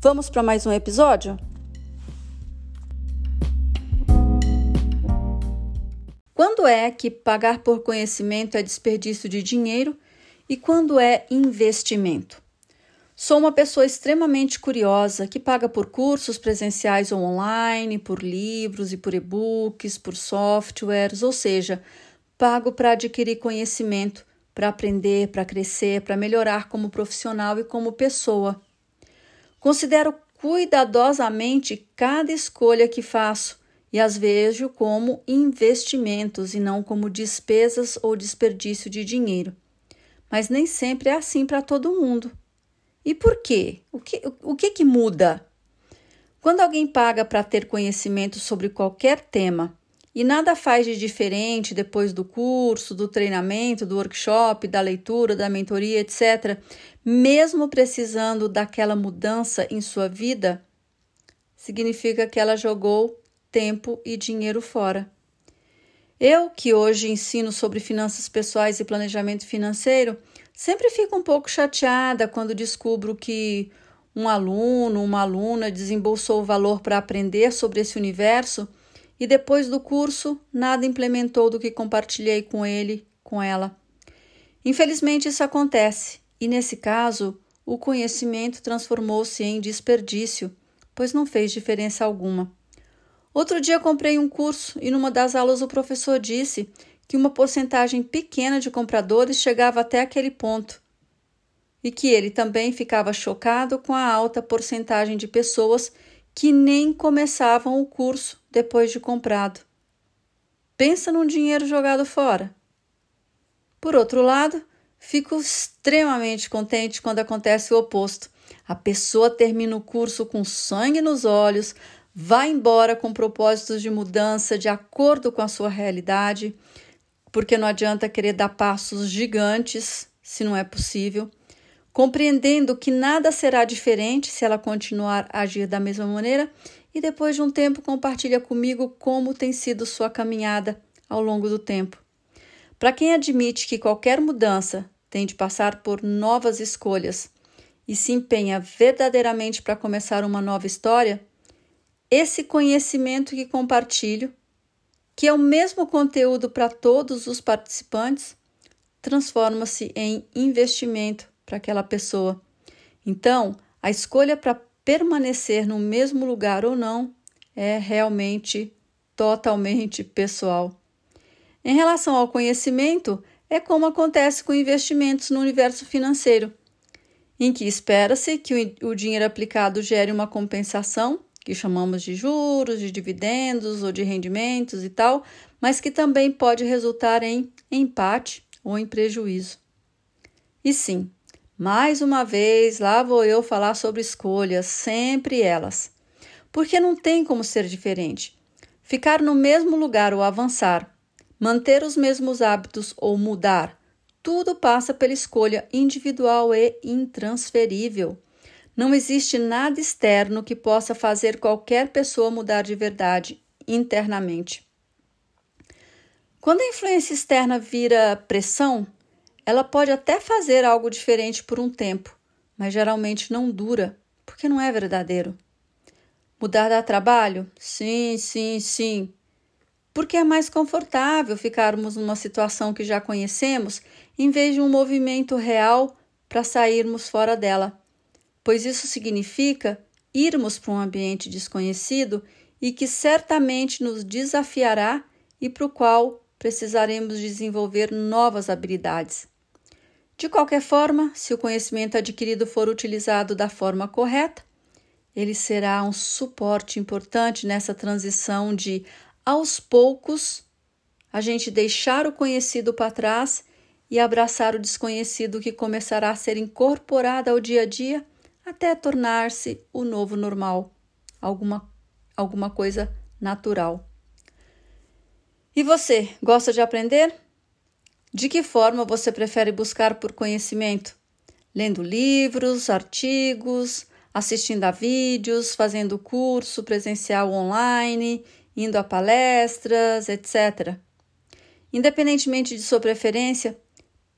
Vamos para mais um episódio? Quando é que pagar por conhecimento é desperdício de dinheiro e quando é investimento? Sou uma pessoa extremamente curiosa que paga por cursos presenciais ou online, por livros e por e-books, por softwares, ou seja, pago para adquirir conhecimento, para aprender, para crescer, para melhorar como profissional e como pessoa. Considero cuidadosamente cada escolha que faço e as vejo como investimentos e não como despesas ou desperdício de dinheiro. Mas nem sempre é assim para todo mundo. E por quê? O que, o que, que muda? Quando alguém paga para ter conhecimento sobre qualquer tema e nada faz de diferente depois do curso, do treinamento, do workshop, da leitura, da mentoria, etc., mesmo precisando daquela mudança em sua vida, significa que ela jogou tempo e dinheiro fora. Eu, que hoje ensino sobre finanças pessoais e planejamento financeiro, sempre fico um pouco chateada quando descubro que um aluno, uma aluna desembolsou o valor para aprender sobre esse universo e depois do curso nada implementou do que compartilhei com ele, com ela. Infelizmente isso acontece, e nesse caso, o conhecimento transformou-se em desperdício, pois não fez diferença alguma. Outro dia comprei um curso e numa das aulas o professor disse que uma porcentagem pequena de compradores chegava até aquele ponto e que ele também ficava chocado com a alta porcentagem de pessoas que nem começavam o curso depois de comprado. Pensa num dinheiro jogado fora. Por outro lado, fico extremamente contente quando acontece o oposto. A pessoa termina o curso com sangue nos olhos, vai embora com propósitos de mudança de acordo com a sua realidade, porque não adianta querer dar passos gigantes se não é possível compreendendo que nada será diferente se ela continuar a agir da mesma maneira, e depois de um tempo compartilha comigo como tem sido sua caminhada ao longo do tempo. Para quem admite que qualquer mudança tem de passar por novas escolhas e se empenha verdadeiramente para começar uma nova história, esse conhecimento que compartilho, que é o mesmo conteúdo para todos os participantes, transforma-se em investimento para aquela pessoa. Então, a escolha para permanecer no mesmo lugar ou não é realmente totalmente pessoal. Em relação ao conhecimento, é como acontece com investimentos no universo financeiro, em que espera-se que o dinheiro aplicado gere uma compensação, que chamamos de juros, de dividendos ou de rendimentos e tal, mas que também pode resultar em empate ou em prejuízo. E sim, mais uma vez, lá vou eu falar sobre escolhas, sempre elas. Porque não tem como ser diferente. Ficar no mesmo lugar ou avançar, manter os mesmos hábitos ou mudar, tudo passa pela escolha individual e intransferível. Não existe nada externo que possa fazer qualquer pessoa mudar de verdade internamente. Quando a influência externa vira pressão, ela pode até fazer algo diferente por um tempo, mas geralmente não dura, porque não é verdadeiro. Mudar de trabalho? Sim, sim, sim. Porque é mais confortável ficarmos numa situação que já conhecemos em vez de um movimento real para sairmos fora dela, pois isso significa irmos para um ambiente desconhecido e que certamente nos desafiará e para o qual precisaremos desenvolver novas habilidades. De qualquer forma, se o conhecimento adquirido for utilizado da forma correta, ele será um suporte importante nessa transição de, aos poucos, a gente deixar o conhecido para trás e abraçar o desconhecido que começará a ser incorporado ao dia a dia até tornar-se o novo normal, alguma, alguma coisa natural. E você, gosta de aprender? De que forma você prefere buscar por conhecimento? Lendo livros, artigos, assistindo a vídeos, fazendo curso presencial online, indo a palestras, etc. Independentemente de sua preferência,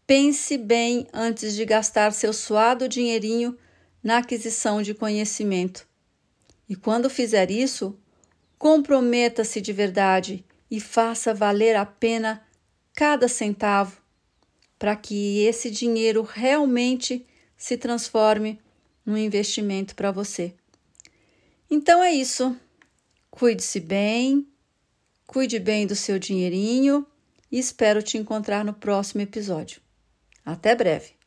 pense bem antes de gastar seu suado dinheirinho na aquisição de conhecimento. E quando fizer isso, comprometa-se de verdade e faça valer a pena cada centavo, para que esse dinheiro realmente se transforme num investimento para você. Então é isso. Cuide-se bem, cuide bem do seu dinheirinho e espero te encontrar no próximo episódio. Até breve!